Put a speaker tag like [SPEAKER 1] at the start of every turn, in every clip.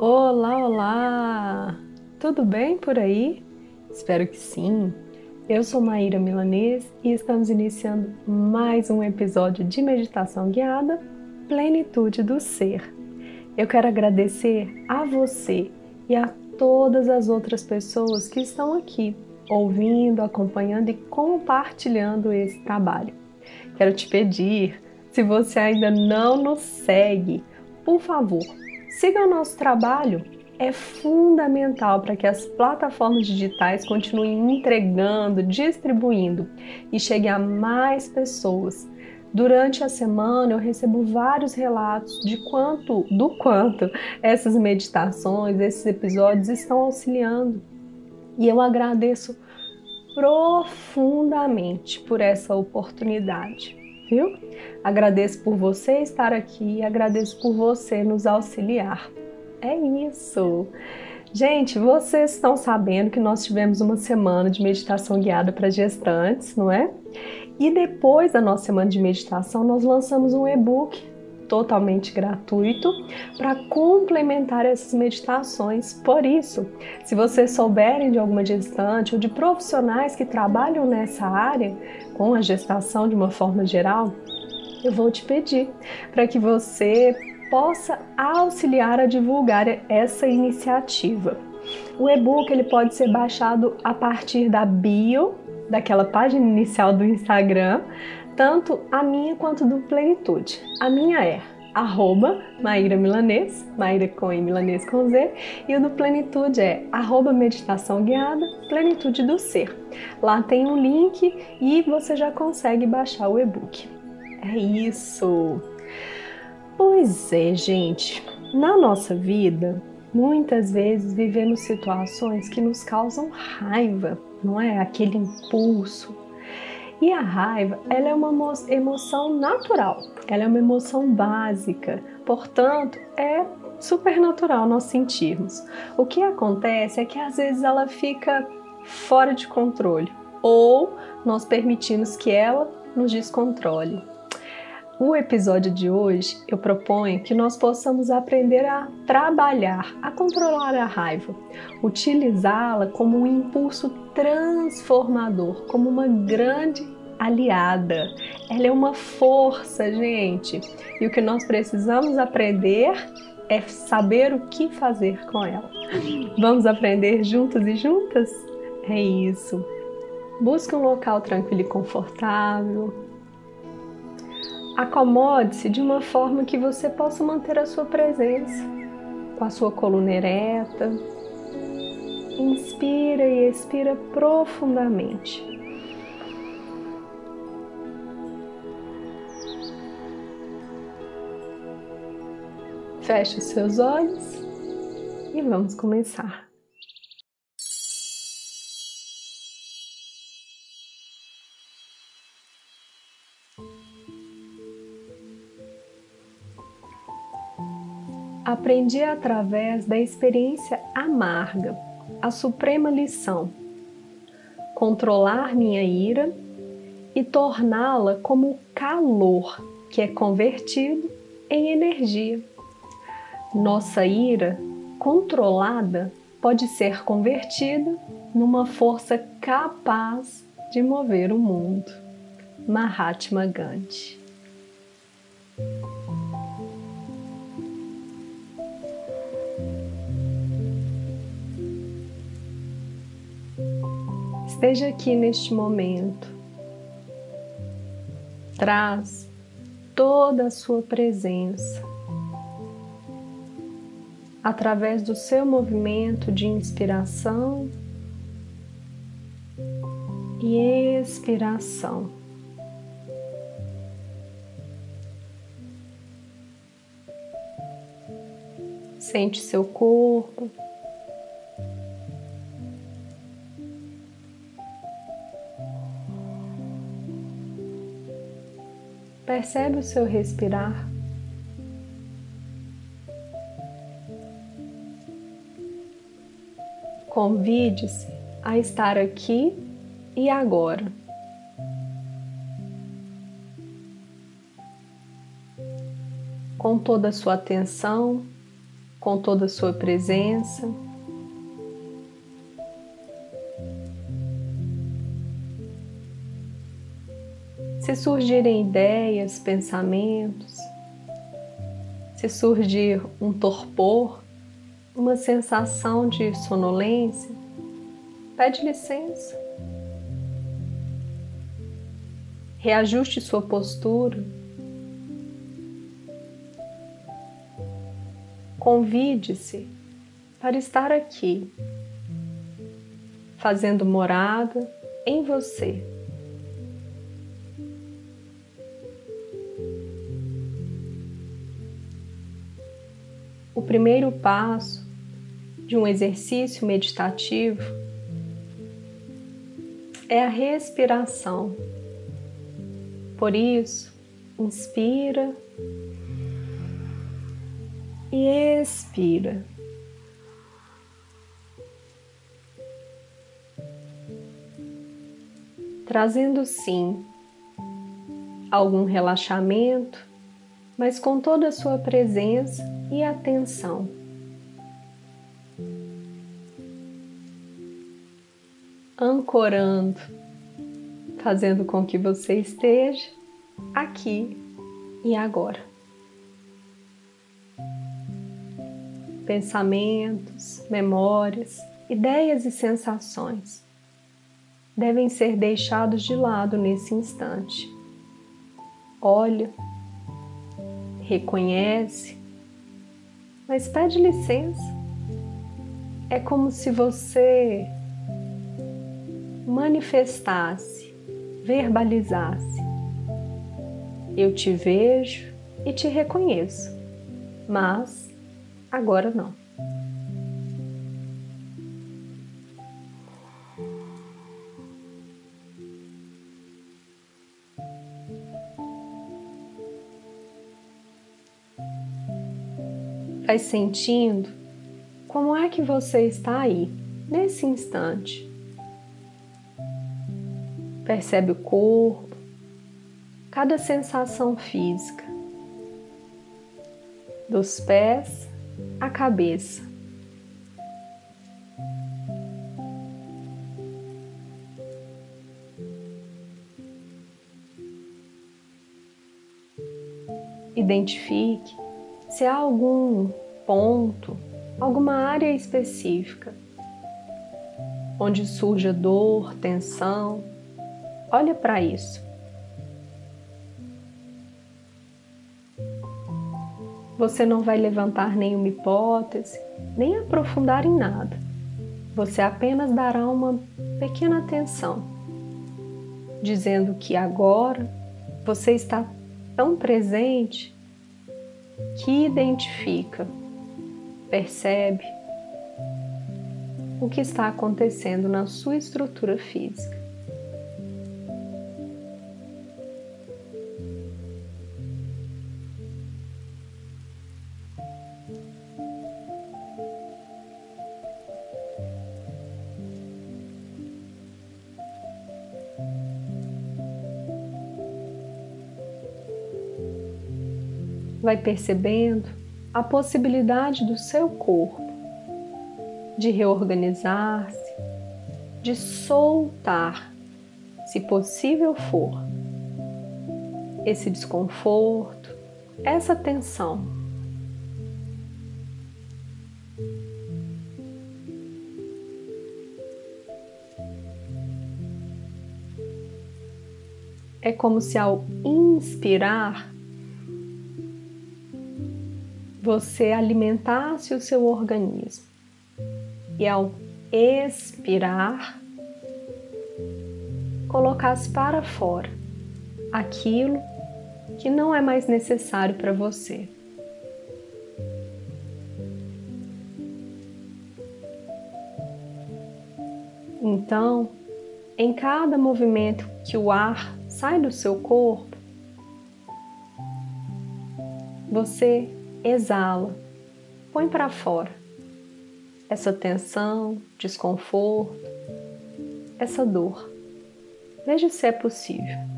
[SPEAKER 1] Olá, olá! Tudo bem por aí? Espero que sim. Eu sou Maíra Milanês e estamos iniciando mais um episódio de meditação guiada Plenitude do Ser. Eu quero agradecer a você e a todas as outras pessoas que estão aqui ouvindo, acompanhando e compartilhando esse trabalho. Quero te pedir, se você ainda não nos segue, por favor, siga o nosso trabalho. É fundamental para que as plataformas digitais continuem entregando, distribuindo e chegue a mais pessoas. Durante a semana eu recebo vários relatos de quanto, do quanto essas meditações, esses episódios estão auxiliando. E eu agradeço profundamente por essa oportunidade, viu? Agradeço por você estar aqui, agradeço por você nos auxiliar. É isso. Gente, vocês estão sabendo que nós tivemos uma semana de meditação guiada para gestantes, não é? E depois da nossa semana de meditação, nós lançamos um e-book totalmente gratuito para complementar essas meditações. Por isso, se vocês souberem de alguma gestante ou de profissionais que trabalham nessa área com a gestação de uma forma geral, eu vou te pedir para que você possa auxiliar a divulgar essa iniciativa. O e-book ele pode ser baixado a partir da bio daquela página inicial do Instagram, tanto a minha quanto do Plenitude. A minha é arroba Maíra Milanês, Maíra com e Milanês com Z, e o do Plenitude é arroba Meditação Guiada, Plenitude do Ser. Lá tem um link e você já consegue baixar o e-book. É isso! Pois é, gente, na nossa vida, muitas vezes vivemos situações que nos causam raiva, não é? Aquele impulso, e a raiva, ela é uma emoção natural, ela é uma emoção básica, portanto, é super natural nós sentirmos. O que acontece é que às vezes ela fica fora de controle ou nós permitimos que ela nos descontrole. O episódio de hoje eu proponho que nós possamos aprender a trabalhar, a controlar a raiva, utilizá-la como um impulso transformador, como uma grande aliada. Ela é uma força, gente. E o que nós precisamos aprender é saber o que fazer com ela. Vamos aprender juntos e juntas? É isso. Busque um local tranquilo e confortável Acomode-se de uma forma que você possa manter a sua presença, com a sua coluna ereta. Inspira e expira profundamente. Feche os seus olhos e vamos começar. Aprendi através da experiência amarga a suprema lição: controlar minha ira e torná-la como calor que é convertido em energia. Nossa ira controlada pode ser convertida numa força capaz de mover o mundo. Mahatma Gandhi Esteja aqui neste momento. Traz toda a sua presença através do seu movimento de inspiração e expiração. Sente seu corpo Percebe o seu respirar. Convide-se a estar aqui e agora. Com toda a sua atenção com toda a sua presença. Se surgirem ideias, pensamentos, se surgir um torpor, uma sensação de sonolência, pede licença. Reajuste sua postura. Convide-se para estar aqui, fazendo morada em você. Primeiro passo de um exercício meditativo é a respiração. Por isso, inspira e expira. Trazendo sim algum relaxamento, mas com toda a sua presença e atenção. Ancorando fazendo com que você esteja aqui e agora. Pensamentos, memórias, ideias e sensações devem ser deixados de lado nesse instante. Olha, reconhece, mas pede licença. É como se você manifestasse verbalizasse: Eu te vejo e te reconheço, mas agora não. Vai sentindo como é que você está aí, nesse instante Percebe o corpo, cada sensação física, dos pés à cabeça. Identifique se há algum ponto, alguma área específica onde surja dor, tensão Olha para isso. Você não vai levantar nenhuma hipótese, nem aprofundar em nada. Você apenas dará uma pequena atenção, dizendo que agora você está tão presente que identifica, percebe o que está acontecendo na sua estrutura física. Vai percebendo a possibilidade do seu corpo de reorganizar-se, de soltar, se possível for, esse desconforto, essa tensão. É como se ao inspirar você alimentasse o seu organismo e ao expirar, colocasse para fora aquilo que não é mais necessário para você. Então, em cada movimento que o ar sai do seu corpo, você exala, põe para fora essa tensão, desconforto, essa dor. Veja se é possível.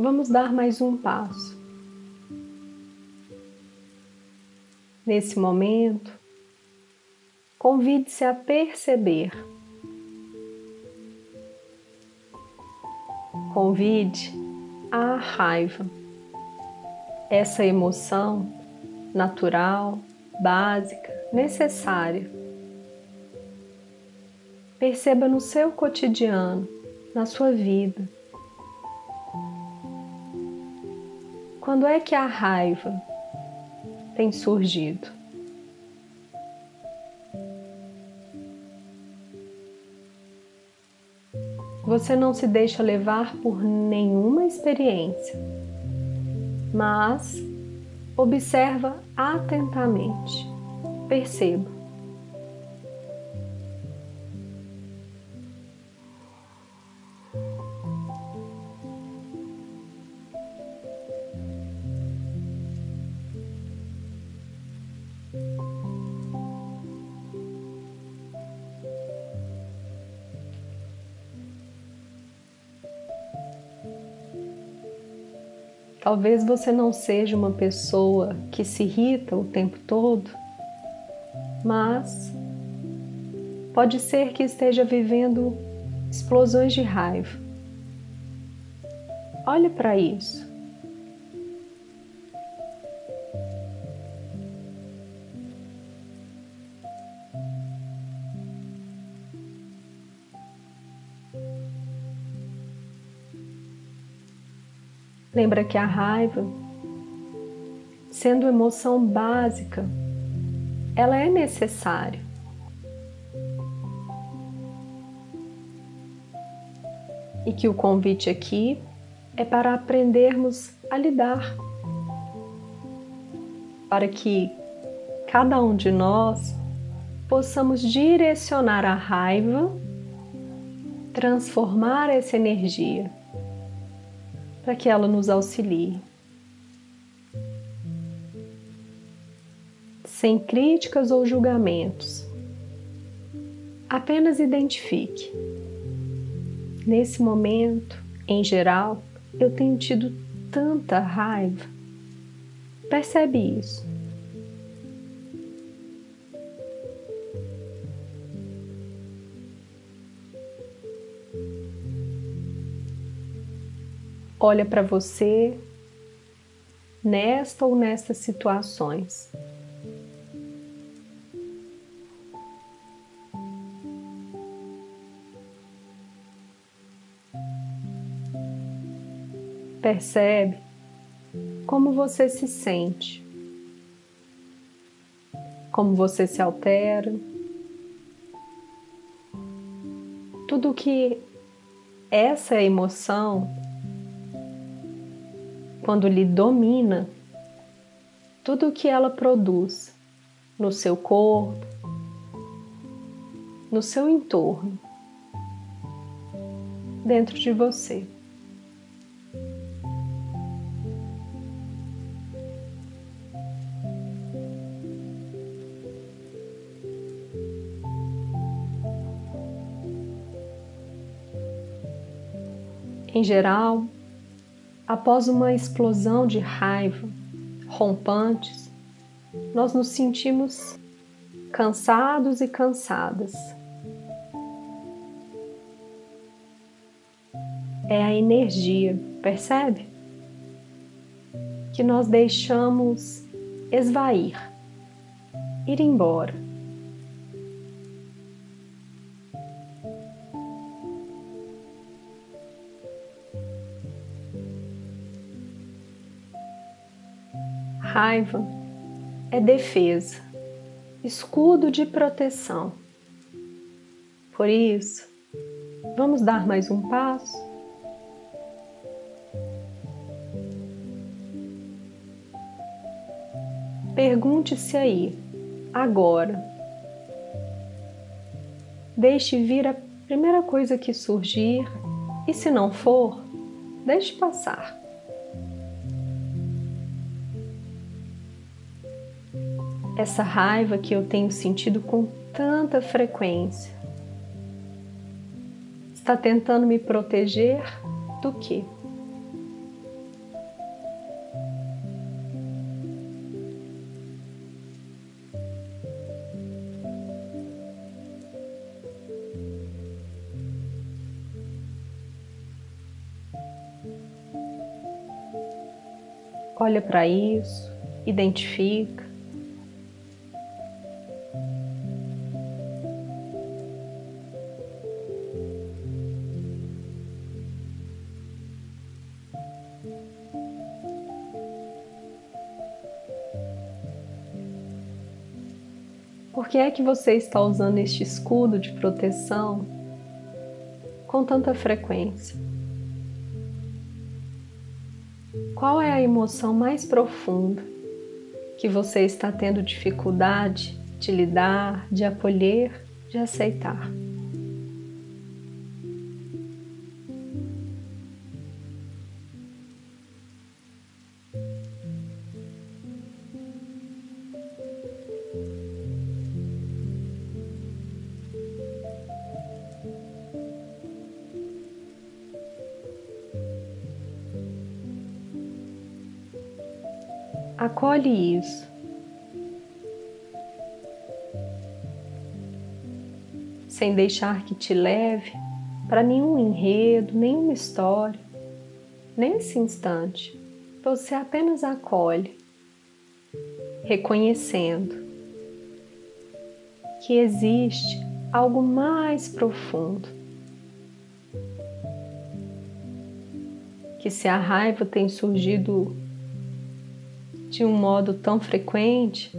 [SPEAKER 1] Vamos dar mais um passo. Nesse momento, convide-se a perceber. Convide a raiva, essa emoção natural, básica, necessária. Perceba no seu cotidiano, na sua vida. Quando é que a raiva tem surgido? Você não se deixa levar por nenhuma experiência, mas observa atentamente. Perceba. Talvez você não seja uma pessoa que se irrita o tempo todo, mas pode ser que esteja vivendo explosões de raiva. Olhe para isso. Lembra que a raiva, sendo emoção básica, ela é necessária. E que o convite aqui é para aprendermos a lidar, para que cada um de nós possamos direcionar a raiva, transformar essa energia para que ela nos auxilie. Sem críticas ou julgamentos. Apenas identifique. Nesse momento, em geral, eu tenho tido tanta raiva. Percebe isso? Olha para você nesta ou nestas situações. Percebe como você se sente, como você se altera, tudo que essa emoção quando lhe domina, tudo o que ela produz no seu corpo, no seu entorno, dentro de você. Em geral, após uma explosão de raiva, rompantes, nós nos sentimos cansados e cansadas. É a energia, percebe? Que nós deixamos esvair, ir embora. Raiva é defesa, escudo de proteção. Por isso, vamos dar mais um passo? Pergunte-se aí, agora. Deixe vir a primeira coisa que surgir e, se não for, deixe passar. essa raiva que eu tenho sentido com tanta frequência? Está tentando me proteger do que? Olha para isso, identifica. Por que é que você está usando este escudo de proteção com tanta frequência? Qual é a emoção mais profunda que você está tendo dificuldade de lidar, de acolher, de aceitar? Acolhe isso. Sem deixar que te leve para nenhum enredo, nenhuma história, nesse instante. Você apenas acolhe, reconhecendo que existe algo mais profundo. Que se a raiva tem surgido de um modo tão frequente,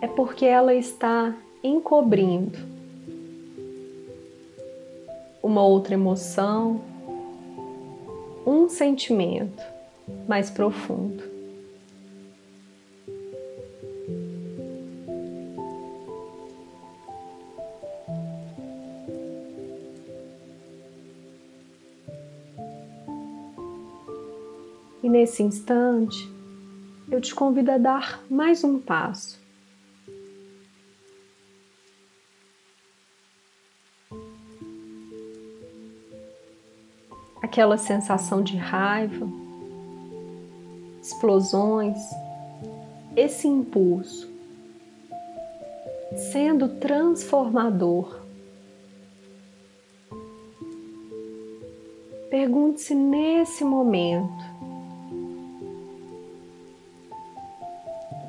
[SPEAKER 1] é porque ela está encobrindo uma outra emoção, um sentimento mais profundo. Nesse instante, eu te convido a dar mais um passo. Aquela sensação de raiva, explosões, esse impulso sendo transformador. Pergunte-se nesse momento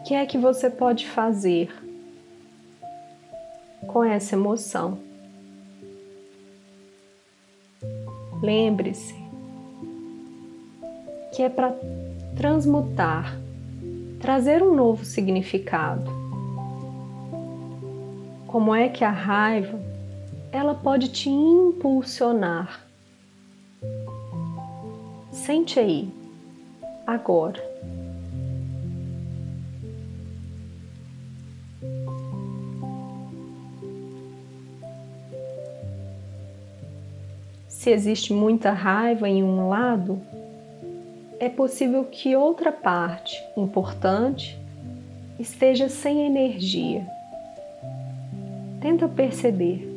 [SPEAKER 1] que é que você pode fazer com essa emoção? Lembre-se que é para transmutar, trazer um novo significado. Como é que a raiva ela pode te impulsionar? Sente aí, agora. Se existe muita raiva em um lado, é possível que outra parte importante esteja sem energia. Tenta perceber.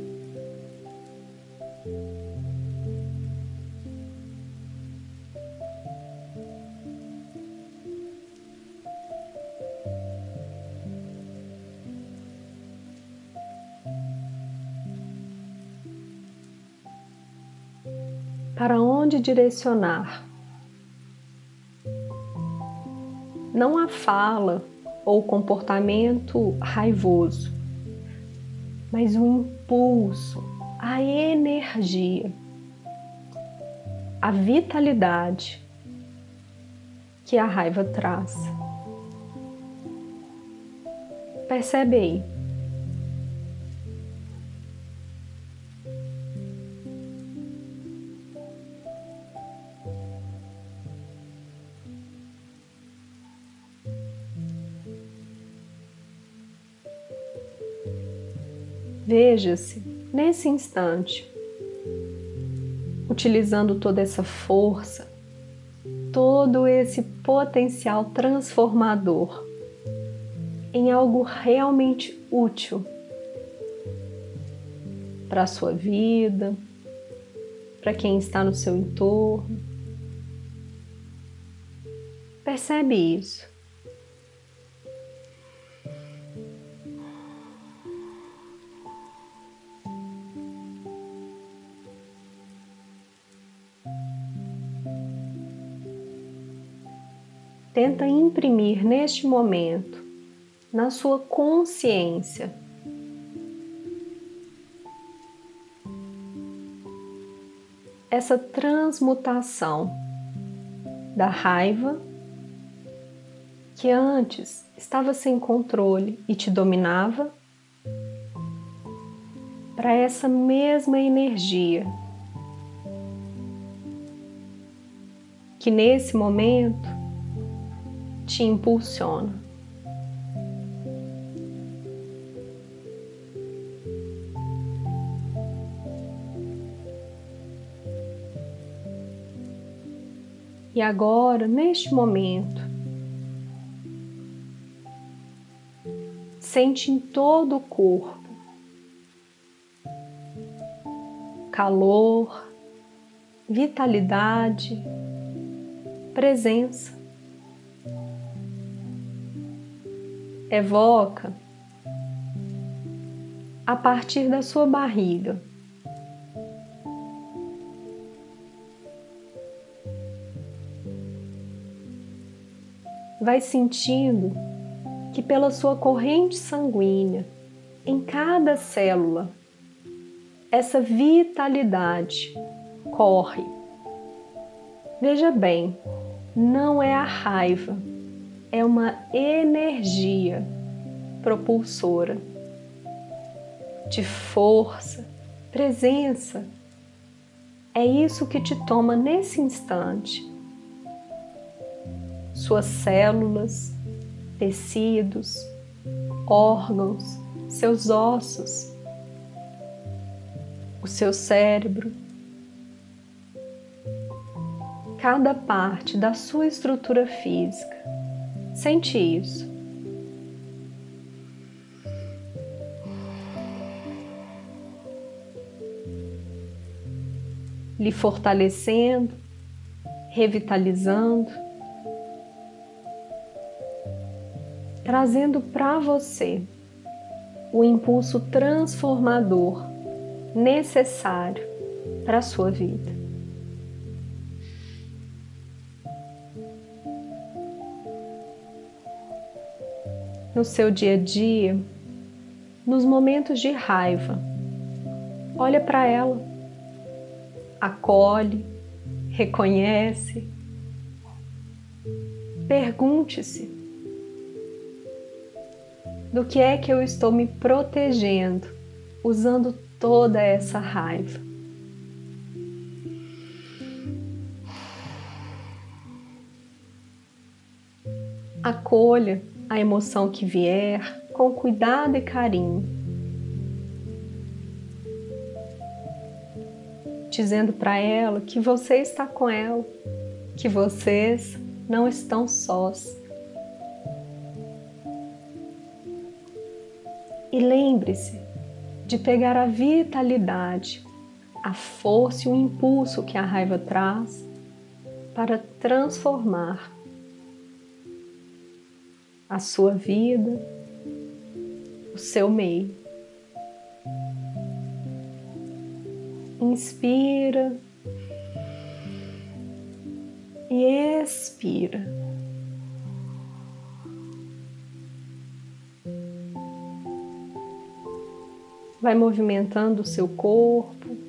[SPEAKER 1] Onde direcionar. Não a fala ou comportamento raivoso, mas o impulso, a energia, a vitalidade que a raiva traz. Percebe aí? Veja-se nesse instante, utilizando toda essa força, todo esse potencial transformador em algo realmente útil para a sua vida, para quem está no seu entorno. Percebe isso. Tenta imprimir neste momento, na sua consciência, essa transmutação da raiva que antes estava sem controle e te dominava para essa mesma energia que nesse momento te impulsiona. E agora, neste momento, sente em todo o corpo calor, vitalidade, presença. Evoca a partir da sua barriga. Vai sentindo que pela sua corrente sanguínea, em cada célula, essa vitalidade corre. Veja bem, não é a raiva, é uma energia propulsora de força, presença. É isso que te toma nesse instante. Suas células, tecidos, órgãos, seus ossos, o seu cérebro, cada parte da sua estrutura física. Sente isso. Lhe fortalecendo, revitalizando, trazendo para você o impulso transformador necessário para a sua vida. No seu dia a dia, nos momentos de raiva. Olha para ela, acolhe, reconhece, pergunte-se: do que é que eu estou me protegendo usando toda essa raiva? Acolha a emoção que vier com cuidado e carinho, dizendo para ela que você está com ela, que vocês não estão sós. E lembre-se de pegar a vitalidade, a força e o impulso que a raiva traz para transformar a sua vida, o seu meio. Inspira e expira. Vai movimentando o seu corpo.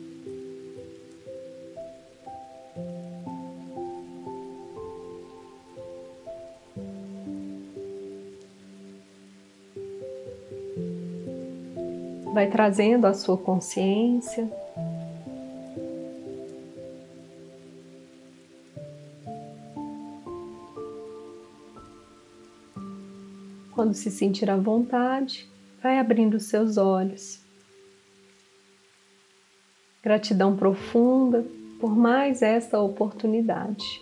[SPEAKER 1] Vai trazendo a sua consciência. Quando se sentir à vontade, vai abrindo seus olhos. Gratidão profunda por mais esta oportunidade.